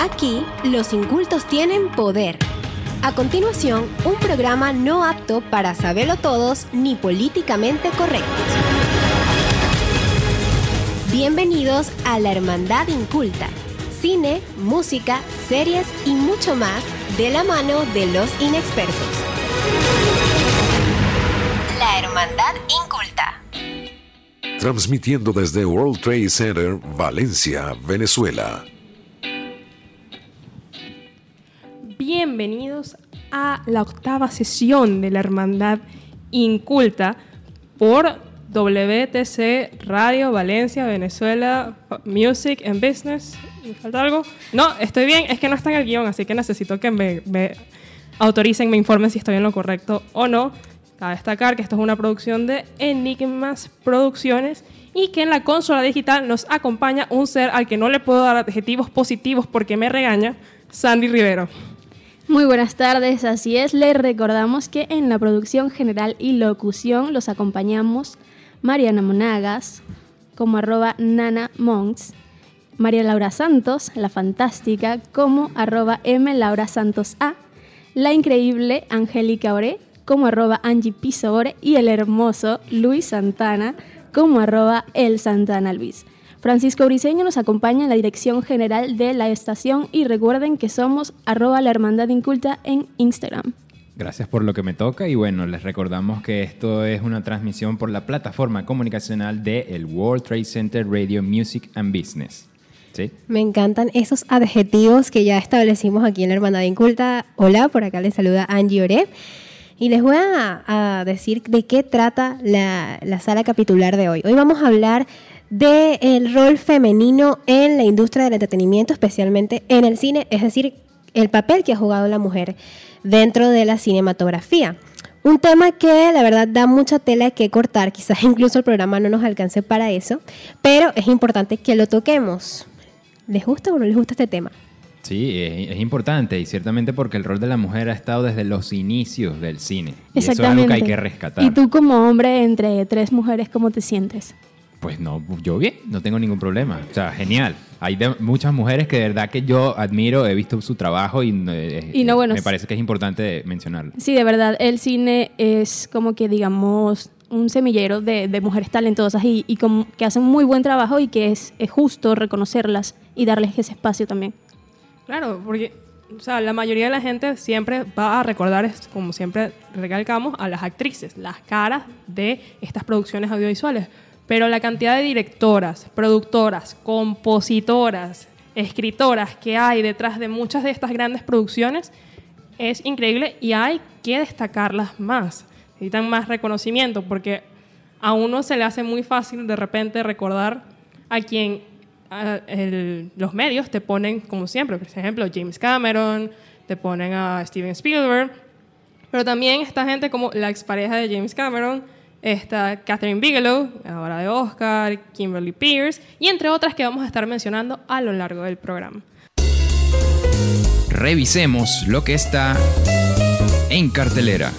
Aquí, los incultos tienen poder. A continuación, un programa no apto para saberlo todos ni políticamente correctos. Bienvenidos a la Hermandad Inculta. Cine, música, series y mucho más de la mano de los inexpertos. La Hermandad Inculta. Transmitiendo desde World Trade Center, Valencia, Venezuela. Bienvenidos a la octava sesión de la Hermandad Inculta por WTC Radio Valencia, Venezuela, Music and Business. ¿Me falta algo? No, estoy bien, es que no está en el guion, así que necesito que me, me autoricen, me informen si estoy en lo correcto o no. Cabe destacar que esto es una producción de Enigmas Producciones y que en la consola digital nos acompaña un ser al que no le puedo dar adjetivos positivos porque me regaña, Sandy Rivero. Muy buenas tardes, así es, les recordamos que en la producción general y locución los acompañamos Mariana Monagas, como arroba Nana Monks, María Laura Santos, la fantástica, como arroba M Laura Santos A, la increíble Angélica Ore, como arroba Angie Pisore y el hermoso Luis Santana como arroba el Santana Luis. Francisco Briceño nos acompaña en la dirección general de la estación y recuerden que somos arroba la hermandad inculta en Instagram. Gracias por lo que me toca y bueno, les recordamos que esto es una transmisión por la plataforma comunicacional de el World Trade Center Radio Music and Business. ¿Sí? Me encantan esos adjetivos que ya establecimos aquí en la Hermandad Inculta. Hola, por acá les saluda Angie Ore. Y les voy a, decir de qué trata la, sala capitular de hoy. Hoy vamos a hablar del rol femenino en la industria del entretenimiento, especialmente en el cine, es decir, el papel que ha jugado la mujer dentro de la cinematografía. Un tema que la verdad da mucha tela que cortar, quizás incluso el programa no nos alcance para eso, pero es importante que lo toquemos. ¿Les gusta o no les gusta este tema? Sí, es, importante y ciertamente porque el rol de la mujer ha estado desde los inicios del cine. Y eso es algo que hay que rescatar. ¿Y tú como hombre entre tres mujeres cómo te sientes? Pues no, yo bien, no tengo ningún problema. O sea, genial. Hay muchas mujeres que de verdad que yo admiro, he visto su trabajo y, eh, y no, bueno, me parece que es importante mencionarlo. Sí, de verdad, el cine es como que digamos un semillero de, de mujeres talentosas y, y como que hacen muy buen trabajo y que es, es justo reconocerlas y darles ese espacio también. Claro, porque o sea, la mayoría de la gente siempre va a recordar, como siempre recalcamos, a las actrices, las caras de estas producciones audiovisuales. Pero la cantidad de directoras, productoras, compositoras, escritoras que hay detrás de muchas de estas grandes producciones es increíble y hay que destacarlas más. Necesitan más reconocimiento porque a uno se le hace muy fácil de repente recordar a quien los medios te ponen, como siempre, por ejemplo, James Cameron, te ponen a Steven Spielberg, pero también esta gente como la expareja de James Cameron, está Catherine Bigelow, ahora de Oscar, Kimberly Pierce, y entre otras que vamos a estar mencionando a lo largo del programa. Revisemos lo que está en cartelera.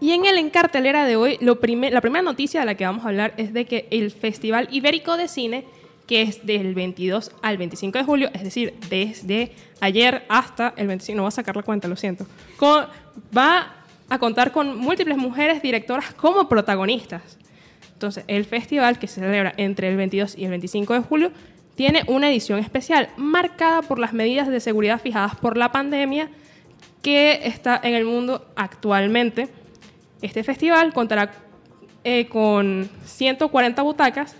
Y en el encartelera de hoy, lo la primera noticia de la que vamos a hablar es de que el Festival Ibérico de Cine, que es del 22 al 25 de julio, es decir, desde ayer hasta el 25, no voy a sacar la cuenta, lo siento, va a contar con múltiples mujeres directoras como protagonistas. Entonces, el festival que se celebra entre el 22 y el 25 de julio tiene una edición especial marcada por las medidas de seguridad fijadas por la pandemia que está en el mundo actualmente este festival contará eh, con 140 butacas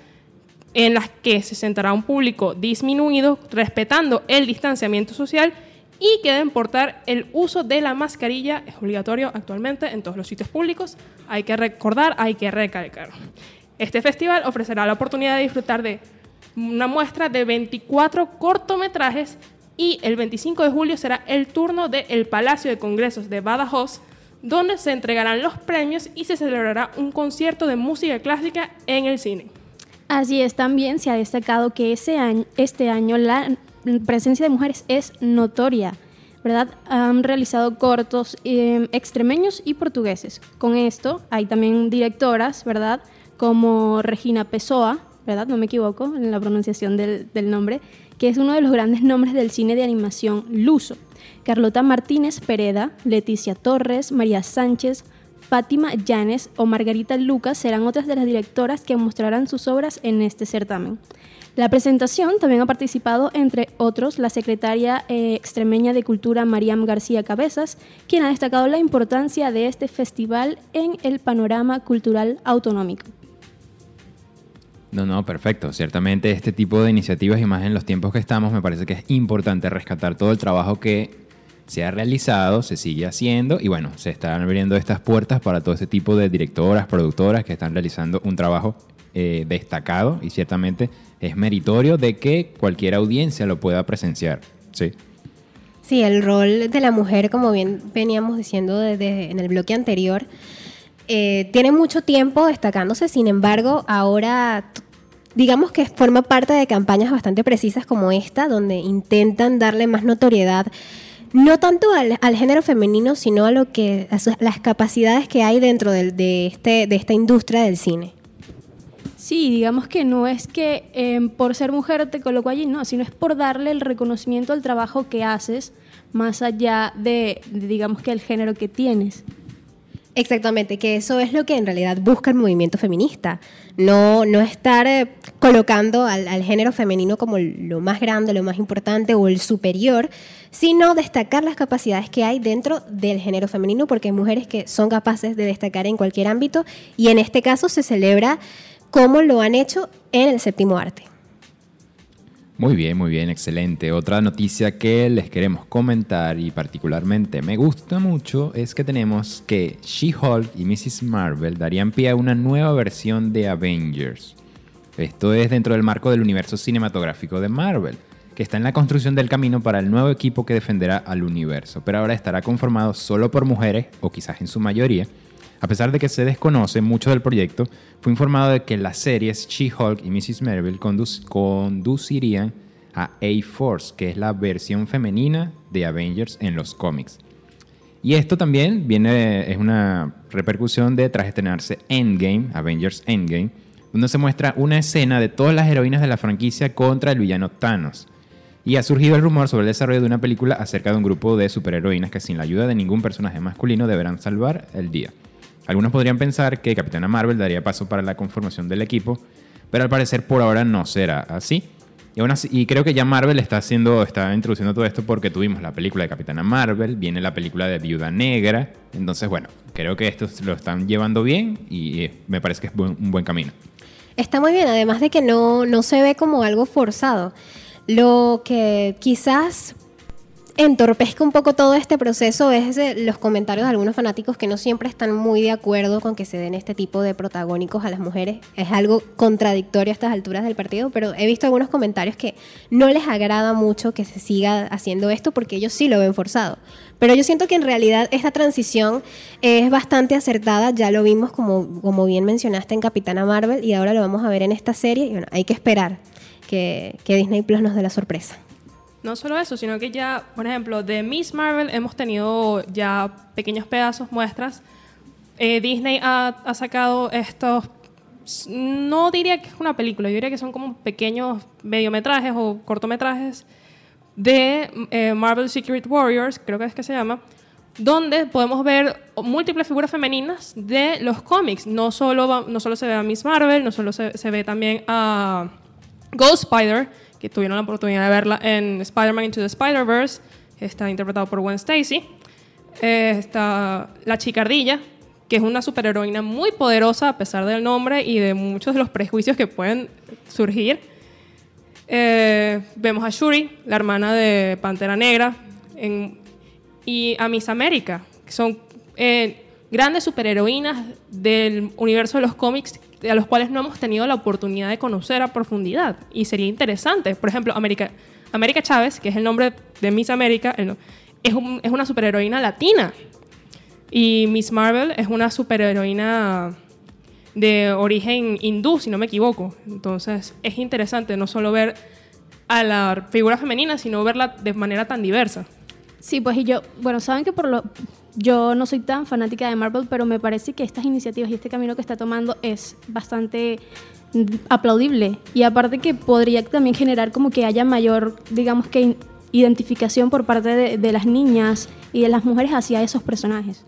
en las que se sentará un público disminuido, respetando el distanciamiento social y que deben portar el uso de la mascarilla, es obligatorio actualmente en todos los sitios públicos, hay que recordar, hay que recalcar. Este festival ofrecerá la oportunidad de disfrutar de una muestra de 24 cortometrajes y el 25 de julio será el turno del Palacio de Congresos de Badajoz, donde se entregarán los premios y se celebrará un concierto de música clásica en el cine. Así es, también se ha destacado que ese año, este año la presencia de mujeres es notoria. ¿verdad? Han realizado cortos em, extremeños y portugueses. Con esto hay también directoras, ¿verdad? Como Regina Pessoa, ¿verdad? No me equivoco en la pronunciación del, del nombre, que es uno de los grandes nombres del cine de animación luso. Carlota Martínez Pereda, Leticia Torres, María Sánchez, Fátima Llanes o Margarita Lucas serán otras de las directoras que mostrarán sus obras en este certamen. La presentación también ha participado, entre otros, la secretaria eh, extremeña de Cultura Mariam García Cabezas, quien ha destacado la importancia de este festival en el panorama cultural autonómico. No, no, perfecto. Ciertamente este tipo de iniciativas y más en los tiempos que estamos me parece que es importante rescatar todo el trabajo que se ha realizado, se sigue haciendo y bueno, se están abriendo estas puertas para todo ese tipo de directoras, productoras que están realizando un trabajo eh, destacado y ciertamente es meritorio de que cualquier audiencia lo pueda presenciar. Sí. Sí, el rol de la mujer, como bien veníamos diciendo desde en el bloque anterior, eh, tiene mucho tiempo destacándose, sin embargo, ahora digamos que forma parte de campañas bastante precisas como esta, donde intentan darle más notoriedad no tanto al, al, género femenino, sino a lo que a las capacidades que hay dentro de, de, este, de esta industria del cine. Sí, digamos que no es que eh, por ser mujer te coloco allí, no, sino es por darle el reconocimiento al trabajo que haces, más allá de, de digamos que el género que tienes. Exactamente, que eso es lo que en realidad busca el movimiento feminista. No, no estar eh, colocando al, al, género femenino como lo más grande, lo más importante o el superior, sino destacar las capacidades que hay dentro del género femenino, porque hay mujeres que son capaces de destacar en cualquier ámbito y en este caso se celebra como lo han hecho en el séptimo arte. Muy bien, muy bien, excelente. Otra noticia que les queremos comentar y particularmente me gusta mucho es que tenemos que She-Hulk y Mrs. Marvel darían pie a una nueva versión de Avengers. Esto es dentro del marco del universo cinematográfico de Marvel, que está en la construcción del camino para el nuevo equipo que defenderá al universo, pero ahora estará conformado solo por mujeres, o quizás en su mayoría, a pesar de que se desconoce mucho del proyecto, fue informado de que las series She-Hulk y Mrs. Marvel conduc conducirían a A-Force, que es la versión femenina de Avengers en los cómics. Y esto también viene, es una repercusión de tras estrenarse Endgame, Avengers Endgame, donde se muestra una escena de todas las heroínas de la franquicia contra el villano Thanos. Y ha surgido el rumor sobre el desarrollo de una película acerca de un grupo de superheroínas que sin la ayuda de ningún personaje masculino deberán salvar el día. Algunos podrían pensar que Capitana Marvel daría paso para la conformación del equipo, pero al parecer por ahora no será así. Y, así, y creo que ya Marvel está haciendo, está introduciendo todo esto porque tuvimos la película de Capitana Marvel, viene la película de Viuda Negra, entonces bueno, creo que esto lo están llevando bien y eh, me parece que es un buen camino. Está muy bien, además de que no, no se ve como algo forzado. Lo que quizás entorpezca un poco todo este proceso es los comentarios de algunos fanáticos que no siempre están muy de acuerdo con que se den este tipo de protagónicos a las mujeres. Es algo contradictorio a estas alturas del partido, pero he visto algunos comentarios que no les agrada mucho que se siga haciendo esto porque ellos sí lo ven forzado. Pero yo siento que en realidad esta transición es bastante acertada, ya lo vimos como, como bien mencionaste en Capitana Marvel y ahora lo vamos a ver en esta serie y bueno, hay que esperar que, que Disney Plus nos dé la sorpresa. No solo eso, sino que ya, por ejemplo, de Miss Marvel hemos tenido ya pequeños pedazos, muestras. Eh, Disney ha, sacado estos, no diría que es una película, yo diría que son como pequeños mediometrajes o cortometrajes de eh, Marvel Secret Warriors, creo que es que se llama, donde podemos ver múltiples figuras femeninas de los cómics. No solo, no solo se ve a Miss Marvel, no solo se ve también a Ghost Spider, que tuvieron la oportunidad de verla en Spider-Man Into the Spider-Verse, está interpretado por Gwen Stacy. Eh, está la chicardilla, que es una superheroína muy poderosa a pesar del nombre y de muchos de los prejuicios que pueden surgir. Eh, vemos a Shuri, la hermana de Pantera Negra, y a Miss América, que son eh, grandes superheroínas del universo de los cómics a los cuales no hemos tenido la oportunidad de conocer a profundidad. Y sería interesante. Por ejemplo, América, América Chávez, que es el nombre de Miss América, es, un, es una superheroína latina. Y Miss Marvel es una superheroína de origen hindú, si no me equivoco. Entonces es interesante no solo ver a la figura femenina, sino verla de manera tan diversa. Sí, pues y yo, bueno, saben que por lo, yo no soy tan fanática de Marvel, pero me parece que estas iniciativas y este camino que está tomando es bastante mm, aplaudible. Y aparte que podría también generar como que haya mayor, digamos que identificación por parte de, de las niñas y de las mujeres hacia esos personajes.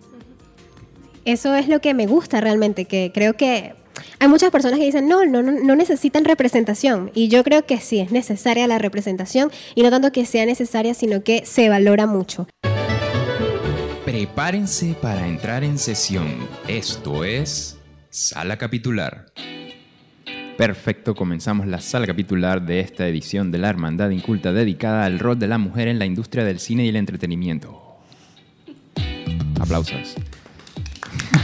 Eso es lo que me gusta realmente, que creo que hay muchas personas que dicen, no, no, no necesitan representación. Y yo creo que sí, es necesaria la representación y no tanto que sea necesaria, sino que se valora mucho. Prepárense para entrar en sesión. Esto es Sala Capitular. Perfecto, comenzamos la sala capitular de esta edición de la Hermandad Inculta dedicada al rol de la mujer en la industria del cine y el entretenimiento. Aplausos.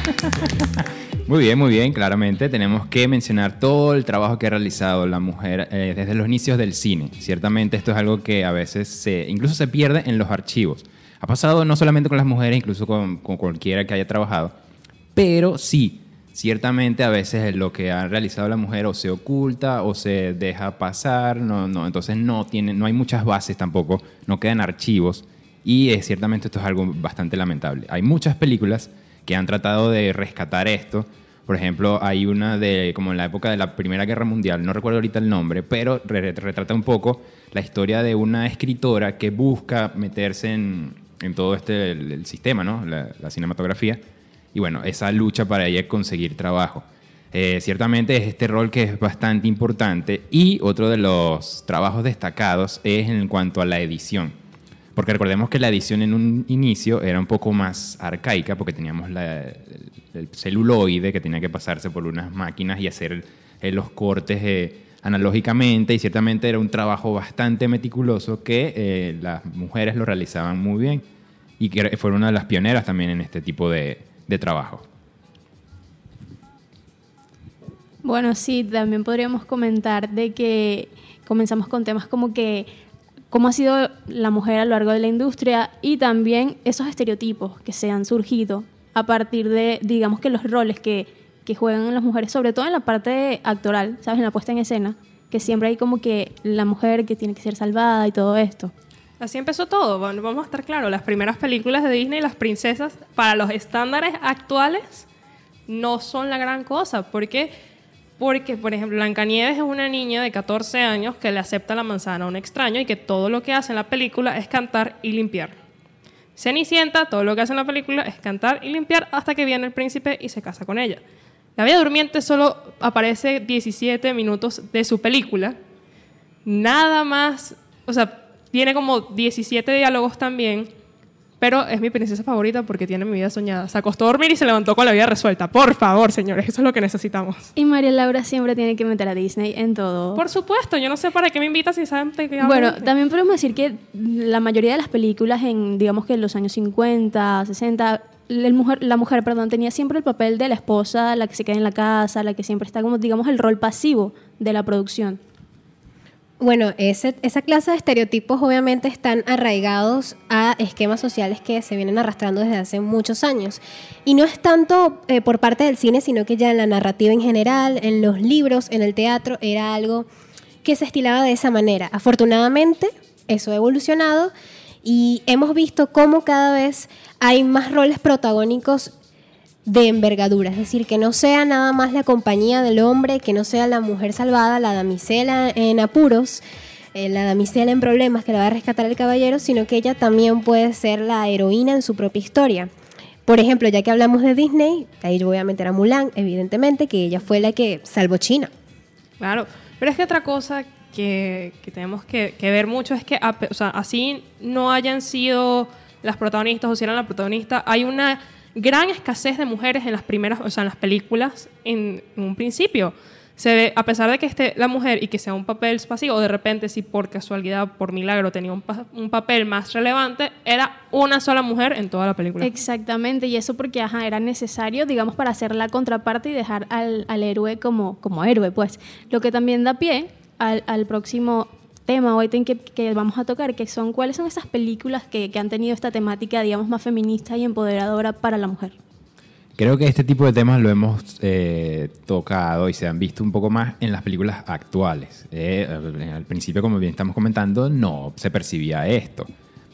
Muy bien, muy bien, claramente tenemos que mencionar todo el trabajo que ha realizado la mujer eh, desde los inicios del cine. Ciertamente esto es algo que a veces se, incluso se pierde en los archivos. Ha pasado no solamente con las mujeres, incluso con, con cualquiera que haya trabajado, pero sí, ciertamente a veces lo que ha realizado la mujer o se oculta o se deja pasar, no, no, entonces no, tiene, no hay muchas bases tampoco, no quedan archivos y ciertamente esto es algo bastante lamentable. Hay muchas películas que han tratado de rescatar esto. Por ejemplo, hay una de como en la época de la Primera Guerra Mundial, no recuerdo ahorita el nombre, pero re- retrata un poco la historia de una escritora que busca meterse en, en todo este el, sistema, ¿no? La, cinematografía. Y bueno, esa lucha para ella conseguir trabajo. Eh, ciertamente es este rol que es bastante importante y otro de los trabajos destacados es en cuanto a la edición. Porque recordemos que la edición en un inicio era un poco más arcaica porque teníamos la- el, el celuloide que tenía que pasarse por unas máquinas y hacer eh, los cortes eh, analógicamente y ciertamente era un trabajo bastante meticuloso que eh, las mujeres lo realizaban muy bien y que fueron una de las pioneras también en este tipo de, de trabajo. Bueno, sí, también podríamos comentar de que comenzamos con temas como que cómo ha sido la mujer a lo largo de la industria y también esos estereotipos que se han surgido a partir de, digamos que los roles que, que juegan las mujeres, sobre todo en la parte actoral, ¿sabes? En la puesta en escena, que siempre hay como que la mujer que tiene que ser salvada y todo esto. Así empezó todo. Vamos a estar claros. Las primeras películas de Disney, las princesas, para los estándares actuales, no son la gran cosa. ¿Por qué? Porque, por ejemplo, Blancanieves es una niña de 14 años que le acepta la manzana a un extraño y que todo lo que hace en la película es cantar y limpiar. Cenicienta, todo lo que hace en la película es cantar y limpiar hasta que viene el príncipe y se casa con ella. La Bella Durmiente solo aparece 17 minutos de su película. Nada más, o sea, tiene como 17 diálogos también, pero es mi princesa favorita porque tiene mi vida soñada. Se acostó a dormir y se levantó con la vida resuelta. Por favor, señores, eso es lo que necesitamos. Y María Laura siempre tiene que meter a Disney en todo. Por supuesto, yo no sé para qué me invitas si saben hablo. Bueno, también podemos decir que la mayoría de las películas en, digamos que en los años 50, 60, el mujer, la mujer, perdón, tenía siempre el papel de la esposa, la que se queda en la casa, la que siempre está como, digamos, el rol pasivo de la producción. Bueno, ese- esa clase de estereotipos obviamente están arraigados a esquemas sociales que se vienen arrastrando desde hace muchos años. Y no es tanto eh, por parte del cine, sino que ya en la narrativa en general, en los libros, en el teatro, era algo que se estilaba de esa manera. Afortunadamente, eso ha evolucionado y hemos visto cómo cada vez hay más roles protagónicos de envergadura, es decir, que no sea nada más la compañía del hombre, que no sea la mujer salvada, la damisela en apuros, eh, la damisela en problemas que la va a rescatar el caballero, sino que ella también puede ser la heroína en su propia historia. Por ejemplo, ya que hablamos de Disney, ahí yo voy a meter a Mulan, evidentemente, que ella fue la que salvó China. Claro, pero es que otra cosa que, que tenemos que, que ver mucho es que, o sea, así no hayan sido las protagonistas o si eran la protagonista, hay una gran escasez de mujeres en las primeras, o sea, en las películas en, en un principio. Se ve, a pesar de que esté la mujer y que sea un papel pasivo, de repente, si por casualidad, por milagro, tenía un, pa- un papel más relevante, era una sola mujer en toda la película. Exactamente, y eso porque ajá, era necesario, digamos, para hacer la contraparte y dejar al, al héroe como, como héroe, pues. Lo que también da pie al, próximo tema o ítem que, que vamos a tocar, que son cuáles son esas películas que, que han tenido esta temática, digamos, más feminista y empoderadora para la mujer. Creo que este tipo de temas lo hemos eh, tocado y se han visto un poco más en las películas actuales. Eh, al principio, como bien estamos comentando, no se percibía esto.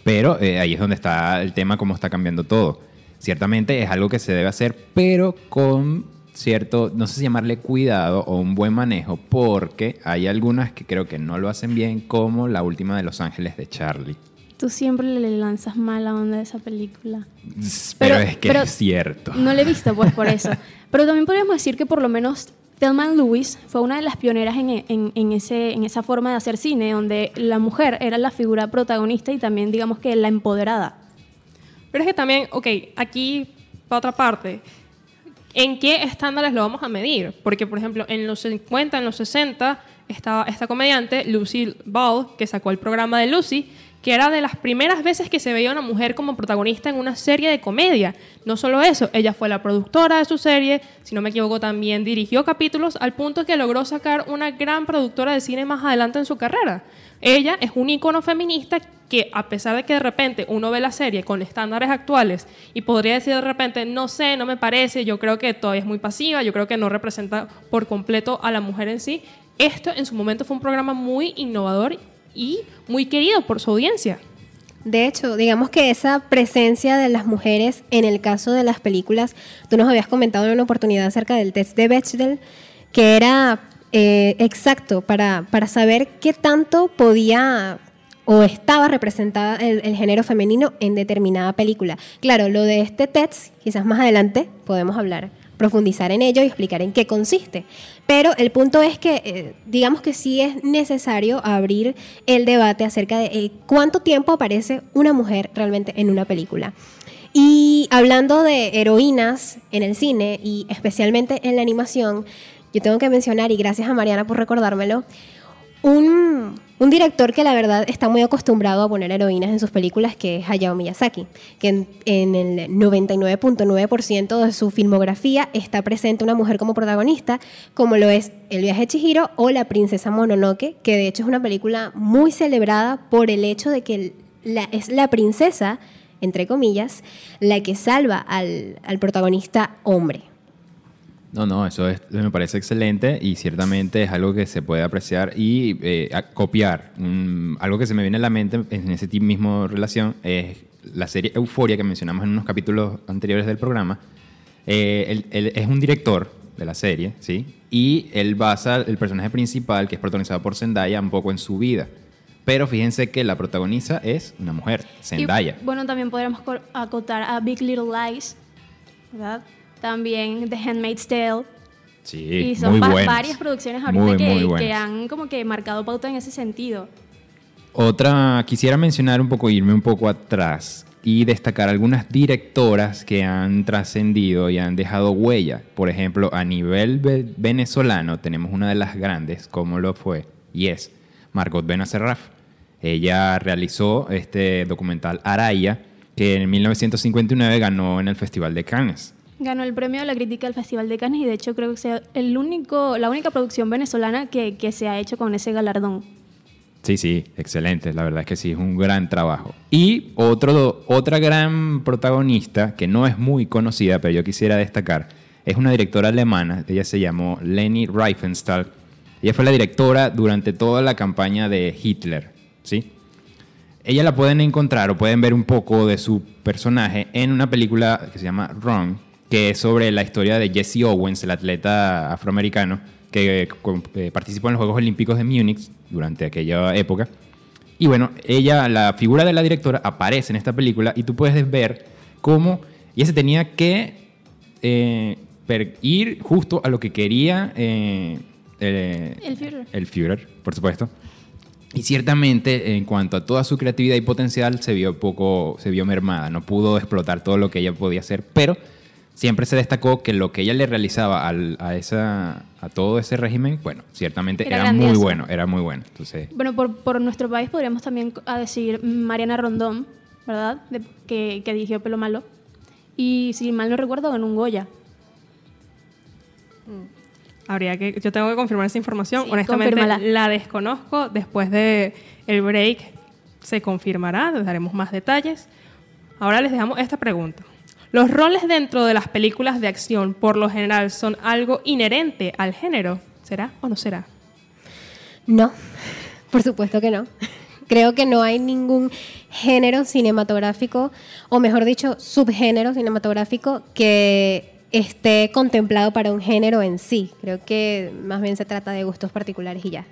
Pero eh, ahí es donde está el tema, cómo está cambiando todo. Ciertamente es algo que se debe hacer, pero con cierto, no sé si llamarle cuidado o un buen manejo, porque hay algunas que creo que no lo hacen bien, como la última de Los Ángeles de Charlie. Tú siempre le lanzas mala onda a esa película. Pero, Pero- es que pero- es cierto. No la he visto, pues, por eso. Pero también podríamos decir que por lo menos Thelma Lewis fue una de las pioneras en, en- en ese, en esa forma de hacer cine, donde la mujer era la figura protagonista y también, digamos que, la empoderada. Pero es que también, ok, aquí, para otra parte, ¿en qué estándares lo vamos a medir? Porque, por ejemplo, en los 50, en los 60, estaba esta comediante, Lucy Ball, que sacó el programa de Lucy, que era de las primeras veces que se veía una mujer como protagonista en una serie de comedia. No solo eso, ella fue la productora de su serie, si no me equivoco, también dirigió capítulos al punto que logró sacar una gran productora de cine más adelante en su carrera. Ella es un icono feminista que a pesar de que de repente uno ve la serie con estándares actuales y podría decir de repente, no sé, no me parece, yo creo que todavía es muy pasiva, yo creo que no representa por completo a la mujer en sí, esto en su momento fue un programa muy innovador y muy querido por su audiencia. De hecho, digamos que esa presencia de las mujeres en el caso de las películas, tú nos habías comentado en una oportunidad acerca del test de Bechdel, que era eh, exacto para, para saber qué tanto podía o estaba representada el, el género femenino en determinada película. Claro, lo de este test, quizás más adelante podemos hablar, profundizar en ello y explicar en qué consiste. Pero el punto es que, eh, digamos que sí es necesario abrir el debate acerca de eh, cuánto tiempo aparece una mujer realmente en una película. Y hablando de heroínas en el cine y especialmente en la animación, yo tengo que mencionar, y gracias a Mariana por recordármelo, un, un director que la verdad está muy acostumbrado a poner heroínas en sus películas, que es Hayao Miyazaki, que en, el 99.9% de su filmografía está presente una mujer como protagonista, como lo es El viaje de Chihiro o La princesa Mononoke, que de hecho es una película muy celebrada por el hecho de que la- es la princesa, entre comillas, la que salva al, al protagonista hombre. No, no, eso es- me parece excelente y ciertamente es algo que se puede apreciar y eh, copiar. Mm, algo que se me viene a la mente en ese mismo relación es la serie Euforia que mencionamos en unos capítulos anteriores del programa. Eh, él, él es un director de la serie, ¿sí? Y él basa el personaje principal, que es protagonizado por Zendaya, un poco en su vida. Pero fíjense que la protagonista es una mujer, Zendaya. Y, bueno, también podríamos co- acotar a Big Little Lies, ¿verdad? También The Handmaid's Tale. Sí, y son muy buenas. varias producciones ahorita Muy, que, muy que han como que marcado pauta en ese sentido. Otra, quisiera mencionar un poco, irme un poco atrás y destacar algunas directoras que han trascendido y han dejado huella. Por ejemplo, a nivel ve- venezolano tenemos una de las grandes, como lo fue, y es Margot Benacerraf. Ella realizó este documental Araya, que en 1959 ganó en el Festival de Cannes. Ganó el premio de la crítica del Festival de Cannes y de hecho creo que sea el único, la única producción venezolana que, que se ha hecho con ese galardón. Sí, sí, excelente. La verdad es que sí, es un gran trabajo. Y otro, otra gran protagonista que no es muy conocida, pero yo quisiera destacar, es una directora alemana. Ella se llamó Leni Riefenstahl. Ella fue la directora durante toda la campaña de Hitler, ¿sí? Ella la pueden encontrar o pueden ver un poco de su personaje en una película que se llama Wrong, que es sobre la historia de Jesse Owens, el atleta afroamericano que eh, participó en los Juegos Olímpicos de Múnich durante aquella época. Y bueno, ella, la figura de la directora, aparece en esta película y tú puedes ver cómo ella se tenía que eh, ir justo a lo que quería eh, eh, El Führer. el Führer, por supuesto. Y ciertamente, en cuanto a toda su creatividad y potencial, se vio poco, se vio mermada. No pudo explotar todo lo que ella podía hacer, pero siempre se destacó que lo que ella le realizaba al- a, esa, a todo ese régimen, bueno, ciertamente Era era, muy bueno, era muy bueno. Entonces, Bueno, por, por nuestro país podríamos también a decir Mariana Rondón, ¿verdad? De- que, que dirigió Pelo Malo. Y si mal no recuerdo, ganó un Goya. Habría que, yo tengo que confirmar esa información. Sí, Honestamente, confírmala. la desconozco. Después de el break se confirmará, les daremos más detalles. Ahora les dejamos esta pregunta. ¿Los roles dentro de las películas de acción por lo general son algo inherente al género? ¿Será o no será? No, por supuesto que no. creo que no hay ningún género cinematográfico, o mejor dicho, subgénero cinematográfico que esté contemplado para un género en sí. Creo que más bien se trata de gustos particulares y ya.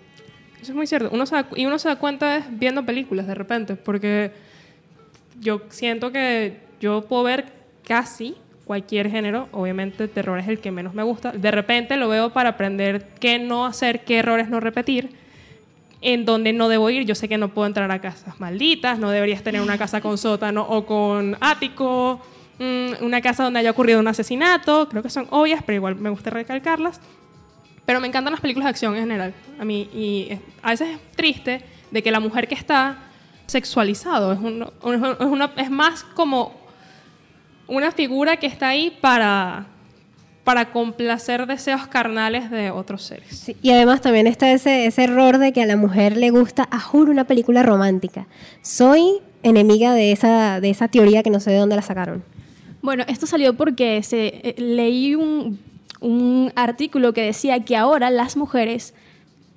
Eso es muy cierto. Uno se da- y uno se da cuenta es viendo películas de repente, porque yo siento que yo puedo ver casi cualquier género, obviamente terror es el que menos me gusta. De repente lo veo para aprender qué no hacer, qué errores no repetir, en donde no debo ir. Yo sé que no puedo entrar a casas malditas, no deberías tener una casa con sótano o con ático, mm, una casa donde haya ocurrido un asesinato. Creo que son obvias, pero igual me gusta recalcarlas. Pero me encantan las películas de acción en general. A mí, y a veces es triste de que la mujer que está sexualizado es, un- es, una- es más como una figura que está ahí para, para complacer deseos carnales de otros seres. Sí, y además también está ese, ese error de que a la mujer le gusta, a juro, una película romántica. Soy enemiga de esa, de esa teoría que no sé de dónde la sacaron. Bueno, esto salió porque se, eh, leí un, un artículo que decía que ahora las mujeres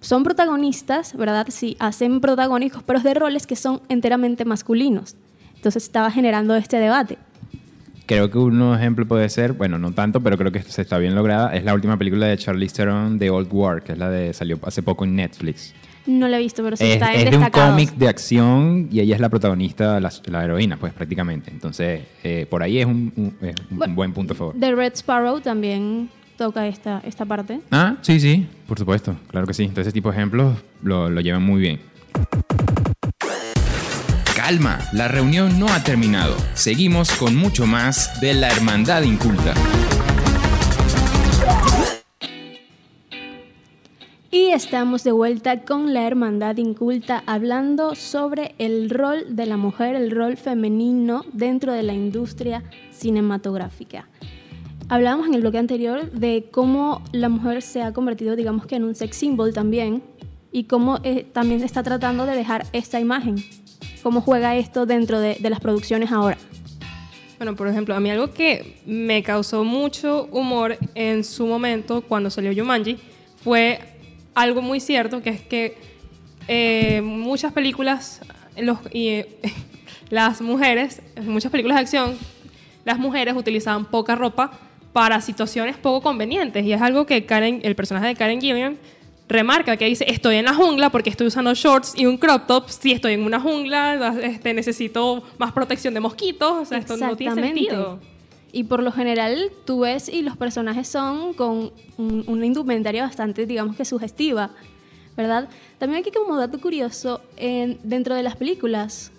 son protagonistas, ¿verdad? Sí, hacen protagónicos, pero de roles que son enteramente masculinos. Entonces estaba generando este debate. Creo que un ejemplo puede ser, bueno, no tanto, pero creo que se está bien lograda. Es la última película de Charlize Theron, The Old War, que es la de salió hace poco en Netflix. No lo he visto, pero sí es está en es de un cómic de acción y ella es la protagonista, la, la heroína, pues prácticamente. Entonces, eh, por ahí es un, un- es un Bueno, buen punto a favor. The Red Sparrow también toca esta, esta parte. Ah, sí, sí, por supuesto, claro que sí. Entonces, ese tipo de ejemplos lo, lo llevan muy bien. Calma, la reunión no ha terminado. Seguimos con mucho más de la Hermandad Inculta. Y estamos de vuelta con la Hermandad Inculta hablando sobre el rol de la mujer, el rol femenino dentro de la industria cinematográfica. Hablábamos en el bloque anterior de cómo la mujer se ha convertido, digamos que en un sex symbol también, y cómo eh, también se está tratando de dejar esta imagen. ¿Cómo juega esto dentro de, las producciones ahora? Bueno, por ejemplo, a mí algo que me causó mucho humor en su momento cuando salió Jumanji fue algo muy cierto, que es que eh, muchas películas, eh, las mujeres, muchas películas de acción, las mujeres utilizaban poca ropa para situaciones poco convenientes. Y es algo que Karen, el personaje de Karen Gillian remarca, que dice, estoy en la jungla porque estoy usando shorts y un crop top. Si estoy en una jungla, este, necesito más protección de mosquitos. O sea, esto no tiene sentido. Y por lo general tú ves y los personajes son con un- una indumentaria bastante, digamos que sugestiva, ¿verdad? También aquí como dato curioso, en- dentro de las películas,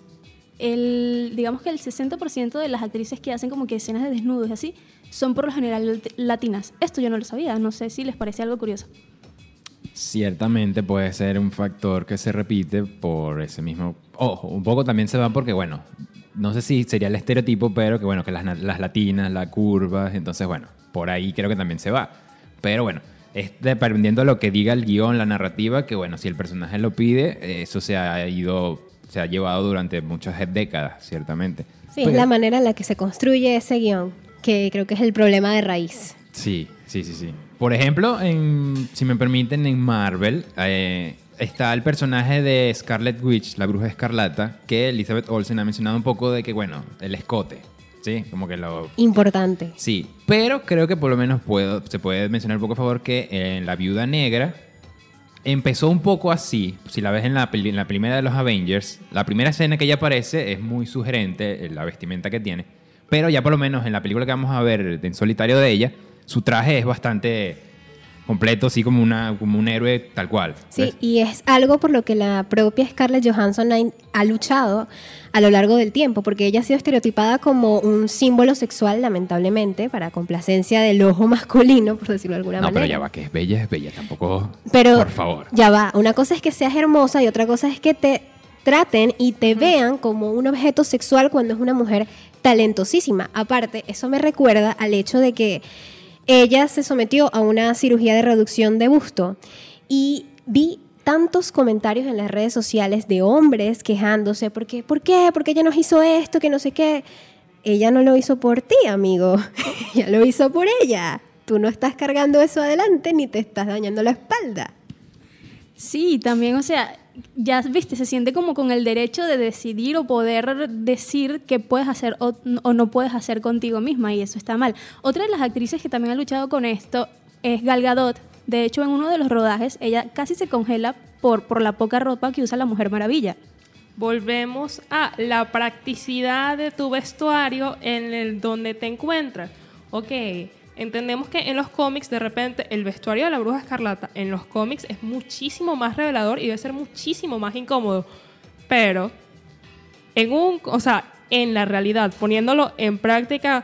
el, digamos que el 60% de las actrices que hacen como que escenas de desnudos y así, son por lo general lat- latinas. Esto yo no lo sabía, no sé si les parece algo curioso. Ciertamente puede ser un factor que se repite por ese mismo... Ojo, un poco también se va porque, bueno, no sé si sería el estereotipo, pero que bueno, que las, las latinas, las curvas, entonces bueno, por ahí creo que también se va. Pero bueno, es dependiendo de lo que diga el guion, la narrativa, que bueno, si el personaje lo pide, eso se ha ido, se ha llevado durante muchas décadas, ciertamente. Sí, es Pero- la manera en la que se construye ese guion, que creo que es el problema de raíz. Sí, sí, sí, sí. Por ejemplo, en, si me permiten, en Marvel eh, está el personaje de Scarlet Witch, la bruja escarlata, que Elizabeth Olsen ha mencionado un poco de que, bueno, el escote, ¿sí? Como que lo... Importante. Sí, pero creo que por lo menos puedo, se puede mencionar un poco a favor que en La Viuda Negra empezó un poco así. Si la ves en la, en la primera de los Avengers, la primera escena que ella aparece es muy sugerente, eh, la vestimenta que tiene. Pero ya por lo menos en la película que vamos a ver en solitario de ella, su traje es bastante completo, así como, una, como un héroe tal cual. Sí, ¿ves? y es algo por lo que la propia Scarlett Johansson ha, ha luchado a lo largo del tiempo, porque ella ha sido estereotipada como un símbolo sexual, lamentablemente, para complacencia del ojo masculino, por decirlo de alguna No, manera. pero ya va, que es bella, es bella, tampoco. Pero por favor. ya va, una cosa es que seas hermosa y otra cosa es que te traten y te vean como un objeto sexual cuando es una mujer talentosísima. Aparte, eso me recuerda al hecho de que ella se sometió a una cirugía de reducción de busto y vi tantos comentarios en las redes sociales de hombres quejándose porque ¿por qué? Porque ella nos hizo esto, que no sé qué. Ella no lo hizo por ti, amigo. ella lo hizo por ella. Tú no estás cargando eso adelante ni te estás dañando la espalda. Sí, también, o sea, ya viste, se siente como con el derecho de decidir o poder decir qué puedes hacer o, no puedes hacer contigo misma y eso está mal. Otra de las actrices que también ha luchado con esto es Gal Gadot. De hecho, en uno de los rodajes, ella casi se congela por, por la poca ropa que usa la Mujer Maravilla. Volvemos a la practicidad de tu vestuario en el donde te encuentras. Ok, entendemos que en los cómics de repente el vestuario de la bruja escarlata en los cómics es muchísimo más revelador y debe ser muchísimo más incómodo. Pero en un, o sea, en la realidad, poniéndolo en práctica,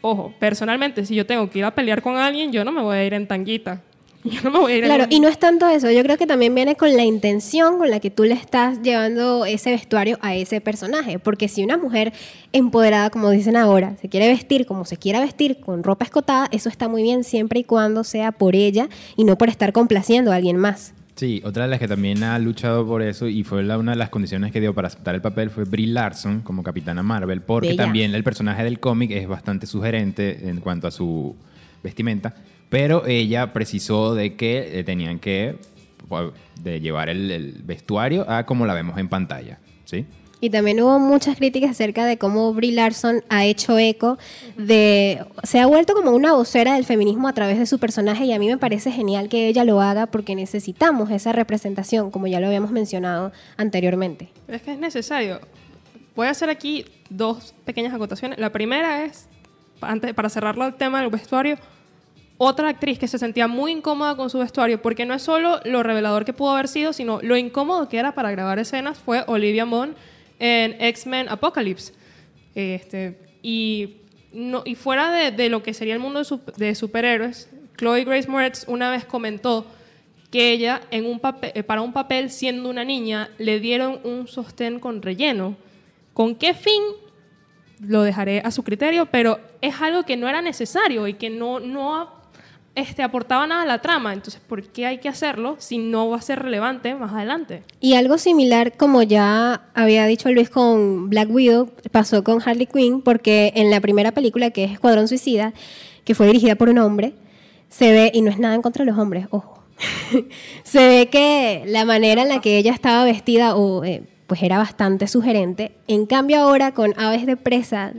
ojo, personalmente, si yo tengo que ir a pelear con alguien, yo no me voy a ir en tanguita. Yo no me voy a ir Claro, y no es tanto eso, yo creo que también viene con la intención con la que tú le estás llevando ese vestuario a ese personaje, porque si una mujer empoderada, como dicen ahora, se quiere vestir como se quiera vestir, con ropa escotada, eso está muy bien siempre y cuando sea por ella y no por estar complaciendo a alguien más. Sí, otra de las que también ha luchado por eso y fue la- una de las condiciones que dio para aceptar el papel fue Brie Larson como Capitana Marvel, porque Bella. también el personaje del cómic es bastante sugerente en cuanto a su vestimenta, pero ella precisó de que eh, tenían que pues, de llevar el, el vestuario a como la vemos en pantalla, ¿sí? Y también hubo muchas críticas acerca de cómo Brie Larson ha hecho eco de... Se ha vuelto como una vocera del feminismo a través de su personaje y a mí me parece genial que ella lo haga porque necesitamos esa representación, como ya lo habíamos mencionado anteriormente. Es que es necesario. Voy a hacer aquí dos pequeñas acotaciones. La primera es, antes, para cerrarlo el tema del vestuario, otra actriz que se sentía muy incómoda con su vestuario, porque no es solo lo revelador que pudo haber sido, sino lo incómodo que era para grabar escenas, fue Olivia Munn en X-Men Apocalypse. Este, y, no, y fuera de, de lo que sería el mundo de, de superhéroes, Chloe Grace Moretz una vez comentó que ella en un papel, eh, para un papel siendo una niña le dieron un sostén con relleno. ¿Con qué fin? Lo dejaré a su criterio, pero es algo que no era necesario y que no, no este, aportaba nada a la trama. Entonces, ¿por qué hay que hacerlo si no va a ser relevante más adelante? Y algo similar, como ya había dicho Luis con Black Widow, pasó con Harley Quinn, porque en la primera película, que es Escuadrón Suicida, que fue dirigida por un hombre, se ve, y no es nada en contra de los hombres, ojo, se ve que la manera en la que ella estaba vestida, o, eh, pues era bastante sugerente. En cambio ahora con Aves de Presa,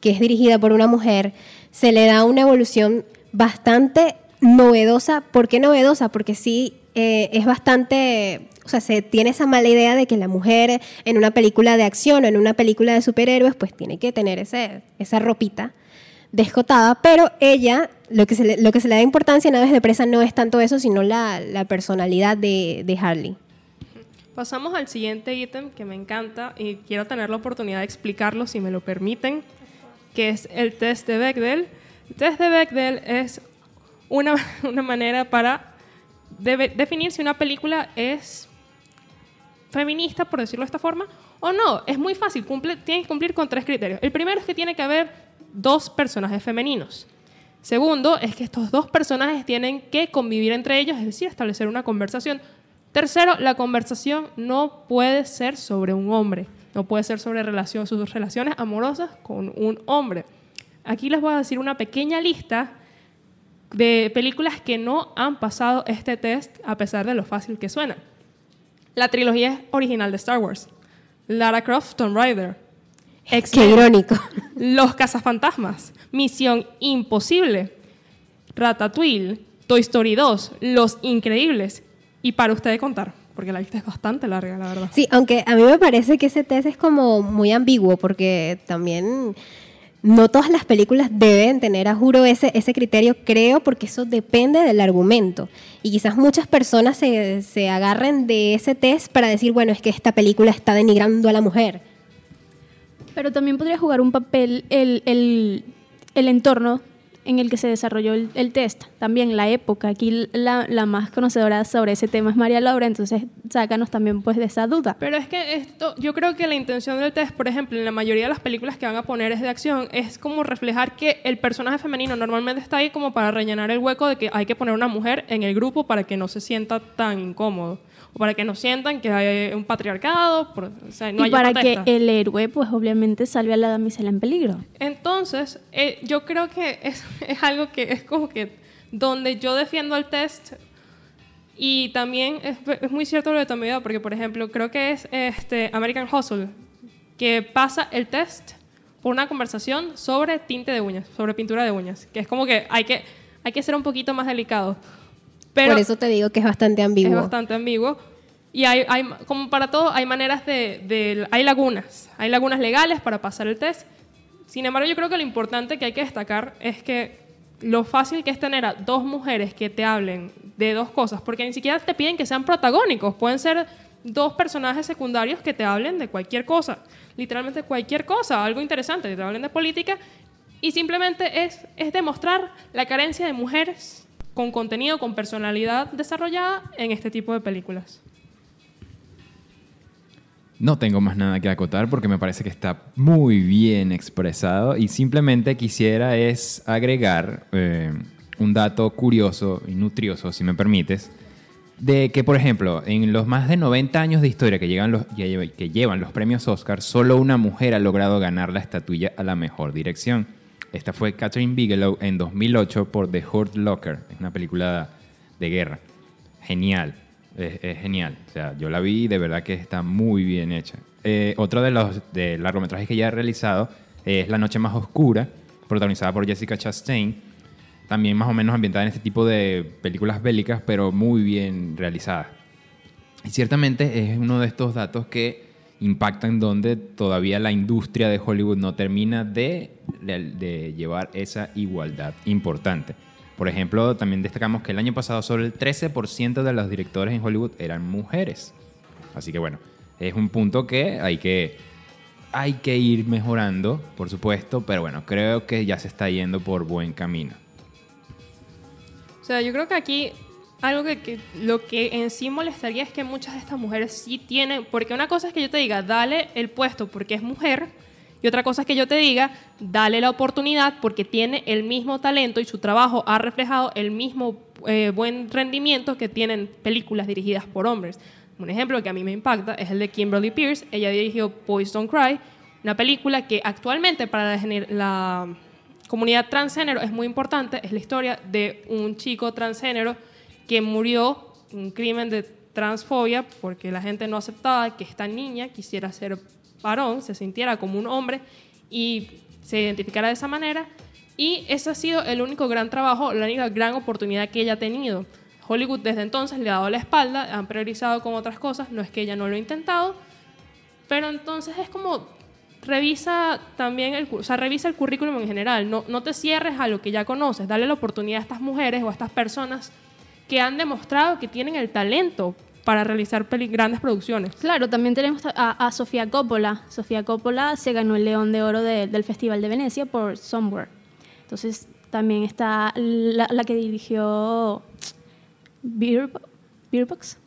que es dirigida por una mujer, se le da una evolución bastante novedosa. ¿Por qué novedosa? Porque sí eh, es bastante, o sea, se tiene esa mala idea de que la mujer en una película de acción o en una película de superhéroes, pues tiene que tener ese, esa ropita descotada, pero ella, lo que se le, lo que se le da importancia en Aves de Presa no es tanto eso, sino la, la personalidad de, de Harley. Pasamos al siguiente ítem que me encanta y quiero tener la oportunidad de explicarlo si me lo permiten, que es el test de Bechdel. El test de Bechdel es una, una manera para debe- definir si una película es feminista, por decirlo de esta forma, o no. Es muy fácil, cumple, tiene que cumplir con tres criterios. El primero es que tiene que haber dos personajes femeninos. Segundo, es que estos dos personajes tienen que convivir entre ellos, es decir, establecer una conversación. Tercero, la conversación no puede ser sobre un hombre, no puede ser sobre relación, sus relaciones amorosas con un hombre. Aquí les voy a decir una pequeña lista de películas que no han pasado este test a pesar de lo fácil que suena. La trilogía original de Star Wars, Lara Croft, Tomb Raider, Qué irónico. Los Cazafantasmas, Misión Imposible, Ratatouille, Toy Story 2, Los Increíbles. Y para ustedes contar, porque la lista es bastante larga, la verdad. Sí, aunque a mí me parece que ese test es como muy ambiguo porque también no todas las películas deben tener, a juro, ese, ese criterio, creo, porque eso depende del argumento. Y quizás muchas personas se, se agarren de ese test para decir, bueno, es que esta película está denigrando a la mujer. Pero también podría jugar un papel el, el- el entorno en el que se desarrolló el, test. También la época. Aquí la, la más conocedora sobre ese tema es María Laura, entonces sácanos también pues de esa duda. Pero es que esto, yo creo que la intención del test, por ejemplo, en la mayoría de las películas que van a poner es de acción, es como reflejar que el personaje femenino normalmente está ahí como para rellenar el hueco de que hay que poner una mujer en el grupo para que no se sienta tan incómodo. O para que no sientan que hay un patriarcado, por- o sea, no y para protesta. que el héroe pues obviamente salve a la damisela en peligro. Entonces, eh, yo creo que es, es algo que es como que donde yo defiendo el test Y también es, es muy cierto lo de Wiseau, porque por ejemplo, creo que es este American Hustle, que pasa el test por una conversación sobre tinte de uñas, sobre pintura de uñas, que es como que hay que, hay que ser un poquito más delicado. Pero Por eso te digo que es bastante ambiguo. es bastante ambiguo. Y hay, hay, como para todo, hay maneras de, de- Hay lagunas. Hay lagunas legales para pasar el test. Sin embargo, yo creo que lo importante que hay que destacar es que lo fácil que es tener a dos mujeres que te hablen de dos cosas, porque ni siquiera te piden que sean protagónicos, pueden ser dos personajes secundarios que te hablen de cualquier cosa, literalmente cualquier cosa, algo interesante, que te hablen de política, y simplemente es, es demostrar la carencia de mujeres con contenido, con personalidad desarrollada en este tipo de películas. No tengo más nada que acotar porque me parece que está muy bien expresado y simplemente quisiera es agregar eh, un dato curioso y nutrioso, si me permites, de que, por ejemplo, en los más de 90 años de historia que, que llevan los premios Oscar, solo una mujer ha logrado ganar la estatuilla a la mejor dirección. Esta fue Catherine Bigelow en 2008 por The Hurt Locker, es una película de guerra. Genial, es, genial. O sea, yo la vi y de verdad que está muy bien hecha. Eh, otro de los largometrajes que ya he realizado es La Noche Más Oscura, protagonizada por Jessica Chastain. También más o menos ambientada en este tipo de películas bélicas, pero muy bien realizadas. Y ciertamente es uno de estos datos que impactan donde todavía la industria de Hollywood no termina de, de- llevar esa igualdad importante. Por ejemplo, también destacamos que el año pasado solo el 13% de los directores en Hollywood eran mujeres. Así que bueno, es un punto que hay que, hay que ir mejorando, por supuesto, pero bueno, creo que ya se está yendo por buen camino. O sea, yo creo que aquí algo que, lo que en sí molestaría es que muchas de estas mujeres sí tienen, porque una cosa es que yo te diga, dale el puesto porque es mujer, y otra cosa es que yo te diga, dale la oportunidad porque tiene el mismo talento y su trabajo ha reflejado el mismo eh, buen rendimiento que tienen películas dirigidas por hombres. Un ejemplo que a mí me impacta es el de Kimberly Pierce. Ella dirigió Boys Don't Cry, una película que actualmente para la, la comunidad transgénero es muy importante. Es la historia de un chico transgénero que murió un crimen de transfobia porque la gente no aceptaba que esta niña quisiera ser varón, se sintiera como un hombre y se identificara de esa manera. Y ese ha sido el único gran trabajo, la única gran oportunidad que ella ha tenido. Hollywood desde entonces le ha dado la espalda, han priorizado con otras cosas, no es que ella no lo ha intentado, pero entonces es como revisa también el, o sea, revisa el currículum en general, no, no te cierres a lo que ya conoces, dale la oportunidad a estas mujeres o a estas personas que han demostrado que tienen el talento para realizar peli- grandes producciones. Claro, también tenemos a, a Sofía Coppola. Sofía Coppola se ganó el León de Oro de- del Festival de Venecia por Somewhere. Entonces también está la, la que dirigió Beer, Beer Box.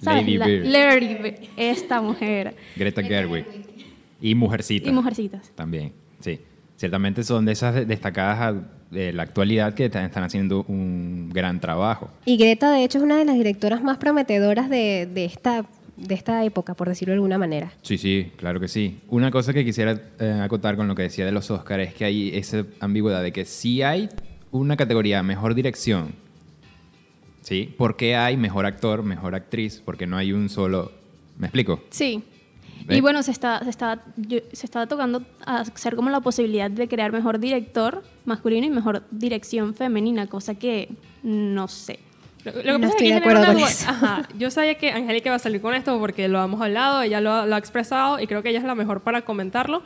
¿Sabes? Lady La- Bird. Lady Bird, esta mujer. Greta Gerwig. Y Mujercita. Y Mujercitas. También, sí. Ciertamente son de esas de- destacadas de la actualidad que están haciendo un gran trabajo. Y Greta, de hecho, es una de las directoras más prometedoras de, de esta, de esta época, por decirlo de alguna manera. Sí, sí, claro que sí. Una cosa que quisiera eh, acotar con lo que decía de los Oscars es que hay esa ambigüedad de que si hay una categoría mejor dirección, ¿sí? ¿Por qué hay mejor actor, mejor actriz? Porque no hay un solo... ¿Me explico? Sí. Y bueno, se está, se, está, se estaba tocando a hacer como la posibilidad de crear mejor director masculino y mejor dirección femenina, cosa que no sé. Lo, lo que No pasa es estoy que de acuerdo una con eso. Ajá, yo sabía que Angélica iba a salir con esto porque lo hemos hablado, ella lo, lo ha expresado y creo que ella es la mejor para comentarlo.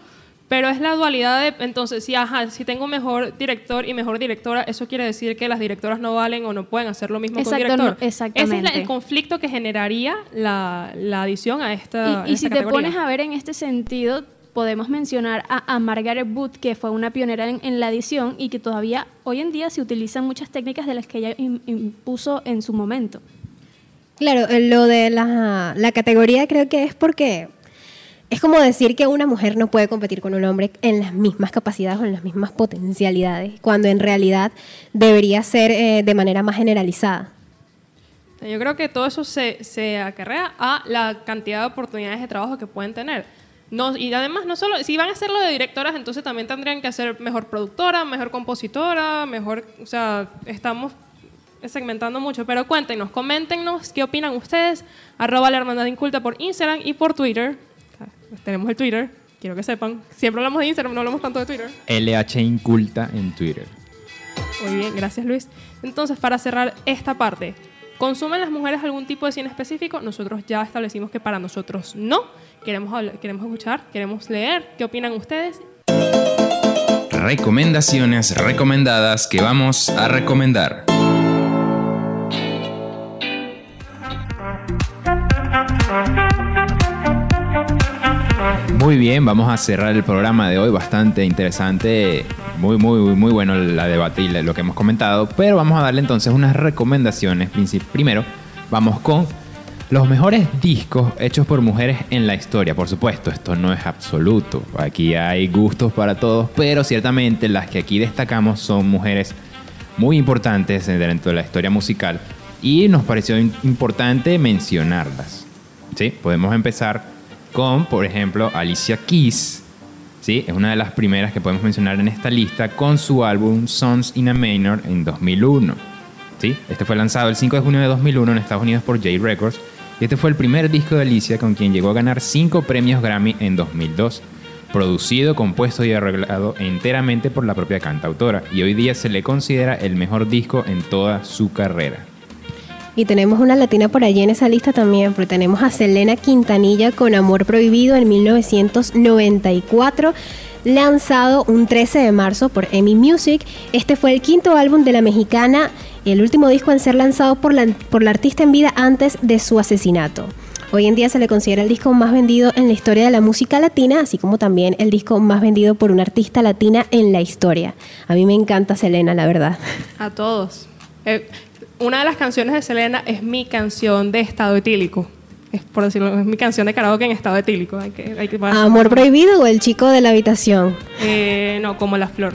Pero es la dualidad de, entonces, si, ajá, si tengo mejor director y mejor directora, ¿eso quiere decir que las directoras no valen o no pueden hacer lo mismo Exacto, con director? no, exactamente. Ese es la- el conflicto que generaría la, la adición a esta Y, a y esta si te pones a ver en este sentido, podemos mencionar a, a Margaret Booth, que fue una pionera en, en la edición y que todavía hoy en día se utilizan muchas técnicas de las que ella im- impuso en su momento. Claro, eh, lo de la, la categoría creo que es porque es como decir que una mujer no puede competir con un hombre en las mismas capacidades o en las mismas potencialidades, cuando en realidad debería ser eh, de manera más generalizada. Yo creo que todo eso se, se acarrea a la cantidad de oportunidades de trabajo que pueden tener. No, y además, no solo, si van a hacerlo de directoras, entonces también tendrían que hacer mejor productora, mejor compositora, mejor, o sea, estamos segmentando mucho, pero cuéntenos, coméntenos qué opinan ustedes. Arroba la hermandad inculta por Instagram y por Twitter. Tenemos el Twitter, quiero que sepan. Siempre hablamos de Instagram, no hablamos tanto de Twitter. LH Inculta en Twitter. Muy bien, gracias Luis. Entonces, para cerrar esta parte, ¿consumen las mujeres algún tipo de cine específico? Nosotros ya establecimos que para nosotros no. Queremos, hablar- queremos escuchar, queremos leer. ¿Qué opinan ustedes? Recomendaciones recomendadas que vamos a recomendar. Muy bien, vamos a cerrar el programa de hoy, bastante interesante, muy, muy, muy bueno la debate y lo que hemos comentado, pero vamos a darle entonces unas recomendaciones. Primero, vamos con los mejores discos hechos por mujeres en la historia. Por supuesto, esto no es absoluto, aquí hay gustos para todos, pero ciertamente las que aquí destacamos son mujeres muy importantes dentro de la historia musical y nos pareció importante mencionarlas. ¿Sí? Podemos empezar con, por ejemplo, Alicia Keys. ¿Sí? Es una de las primeras que podemos mencionar en esta lista con su álbum Sons in a Minor en 2001. ¿Sí? Este fue lanzado el 5 de junio de 2001 en Estados Unidos por J Records y este fue el primer disco de Alicia con quien llegó a ganar 5 premios Grammy en 2002. Producido, compuesto y arreglado enteramente por la propia cantautora y hoy día se le considera el mejor disco en toda su carrera. Y tenemos una latina por allí en esa lista también, porque tenemos a Selena Quintanilla con Amor Prohibido en 1994, lanzado un 13 de marzo por EMI Music. Este fue el quinto álbum de la mexicana, el último disco en ser lanzado por la, por la artista en vida antes de su asesinato. Hoy en día se le considera el disco más vendido en la historia de la música latina, así como también el disco más vendido por una artista latina en la historia. A mí me encanta Selena, la verdad. A todos. Eh, una de las canciones de Selena es mi canción de estado etílico. Es por decirlo, es mi canción de karaoke en estado etílico. Hay que, hay que- Amor Prohibido o El Chico de la Habitación. Eh, no, como la flor.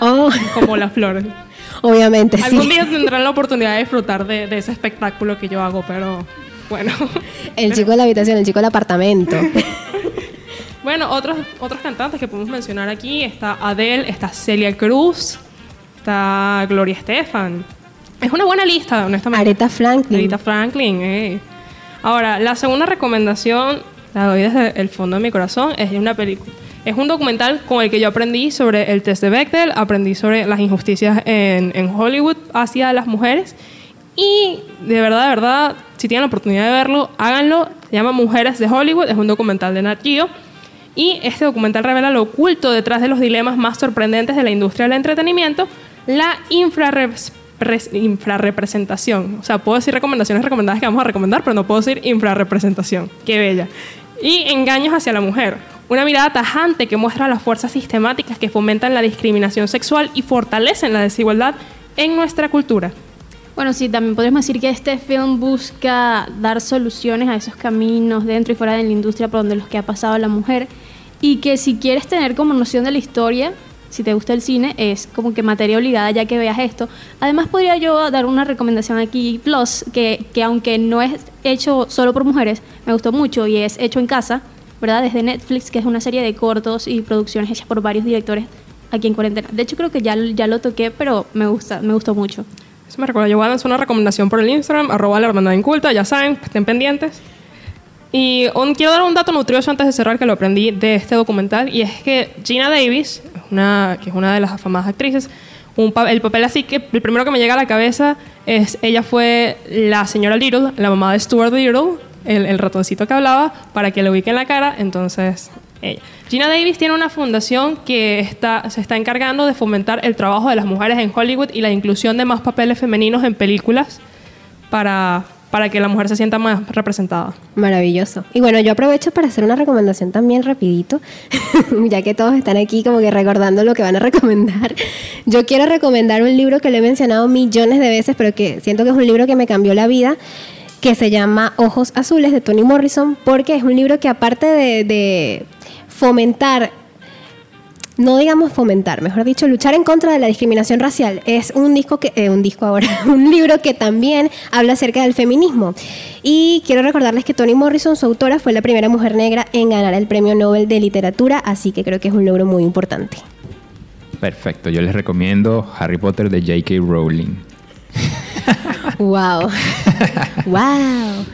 Oh, Como la flor. obviamente sí. Algún día tendrán la oportunidad de disfrutar de, de ese espectáculo que yo hago, pero bueno. El chico de la habitación, el chico del apartamento. Bueno, otros, otros cantantes que podemos mencionar aquí, está Adele, está Celia Cruz, está Gloria Estefan. Es una buena lista, honestamente. Aretha Franklin. Aretha Franklin, eh. Ahora, la segunda recomendación, la doy desde el fondo de mi corazón, es una película. Es un documental con el que yo aprendí sobre el test de Bechdel, aprendí sobre las injusticias en, en Hollywood hacia las mujeres. Y de verdad, de verdad, si tienen la oportunidad de verlo, háganlo. Se llama Mujeres de Hollywood, es un documental de Nat Geo. Y este documental revela lo oculto detrás de los dilemas más sorprendentes de la industria del entretenimiento, la pres- infrarrepresentación. O sea, puedo decir recomendaciones recomendadas que vamos a recomendar, pero no puedo decir infrarrepresentación. Qué bella. Y engaños hacia la mujer. Una mirada tajante que muestra las fuerzas sistemáticas que fomentan la discriminación sexual y fortalecen la desigualdad en nuestra cultura. Bueno, sí, también podríamos decir que este film busca dar soluciones a esos caminos dentro y fuera de la industria por donde los que ha pasado la mujer y que si quieres tener como noción de la historia, si te gusta el cine, es como que materia obligada ya que veas esto. Además podría yo dar una recomendación aquí, Plus, que, que aunque no es hecho solo por mujeres, me gustó mucho y es hecho en casa, ¿verdad? Desde Netflix, que es una serie de cortos y producciones hechas por varios directores aquí en cuarentena. De hecho creo que ya, ya lo toqué, pero me gusta, me gustó mucho. Eso me recuerda, yo voy a lanzar una recomendación por el Instagram, arroba la hermandad inculta, ya saben, estén pendientes. Y un- quiero dar un dato nutrioso antes de cerrar que lo aprendí de este documental, y es que Gina Davis, una, que es una de las afamadas actrices, un el papel así que el primero que me llega a la cabeza es, ella fue la señora Little, la mamá de Stuart Little, el, el ratoncito que hablaba, para que le ubiquen la cara, entonces ella. Gina Davis tiene una fundación que está, se está encargando de fomentar el trabajo de las mujeres en Hollywood y la inclusión de más papeles femeninos en películas para, para que la mujer se sienta más representada. Maravilloso. Y bueno, yo aprovecho para hacer una recomendación también rapidito, ya que todos están aquí como que recordando lo que van a recomendar. Yo quiero recomendar un libro que lo he mencionado millones de veces, pero que siento que es un libro que me cambió la vida, que se llama Ojos Azules de Toni Morrison, porque es un libro que aparte de, de fomentar no digamos fomentar, mejor dicho, luchar en contra de la discriminación racial. Es un disco que, eh, un disco ahora, un libro que también habla acerca del feminismo. Y quiero recordarles que Toni Morrison, su autora, fue la primera mujer negra en ganar el Premio Nobel de Literatura, así que creo que es un logro muy importante. Perfecto, yo les recomiendo Harry Potter de J.K. Rowling. wow. wow.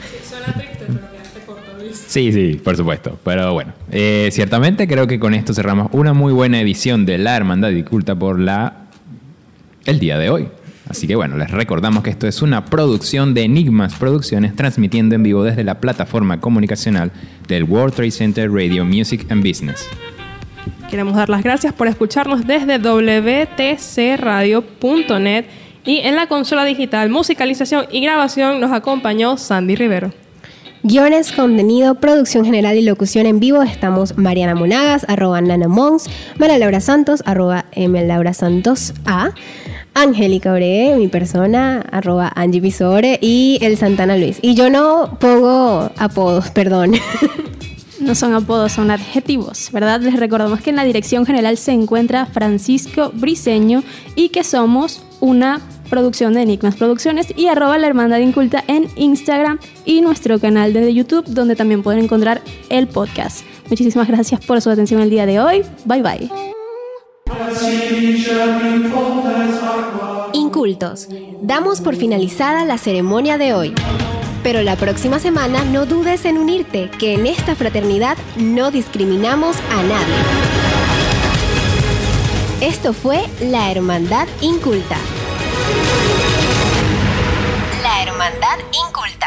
Sí, sí, por supuesto. Pero bueno, eh, ciertamente creo que con esto cerramos una muy buena edición de La Hermandad Inculta por la el día de hoy. Así que bueno, les recordamos que esto es una producción de Enigmas Producciones transmitiendo en vivo desde la plataforma comunicacional del World Trade Center Radio Music and Business. Queremos dar las gracias por escucharnos desde wtcradio.net y en la consola digital, musicalización y grabación nos acompañó Sandy Rivero. Guiones, contenido, producción general y locución en vivo. Estamos Mariana Monagas, arroba Nana Mons, Mara Laura Santos, arroba M. Laura Santos A. Angélica Ore, mi persona, arroba Angie Visore y el Santana Luis. Y yo no pongo apodos, perdón. No son apodos, son adjetivos, ¿verdad? Les recordamos que en la dirección general se encuentra Francisco Briseño y que somos una producción de Enigmas Producciones y arroba la hermandad inculta en Instagram y nuestro canal de YouTube donde también pueden encontrar el podcast. Muchísimas gracias por su atención el día de hoy. Bye bye. Incultos, damos por finalizada la ceremonia de hoy. Pero la próxima semana no dudes en unirte, que en esta fraternidad no discriminamos a nadie. Esto fue La Hermandad Inculta. Hermandad Inculta.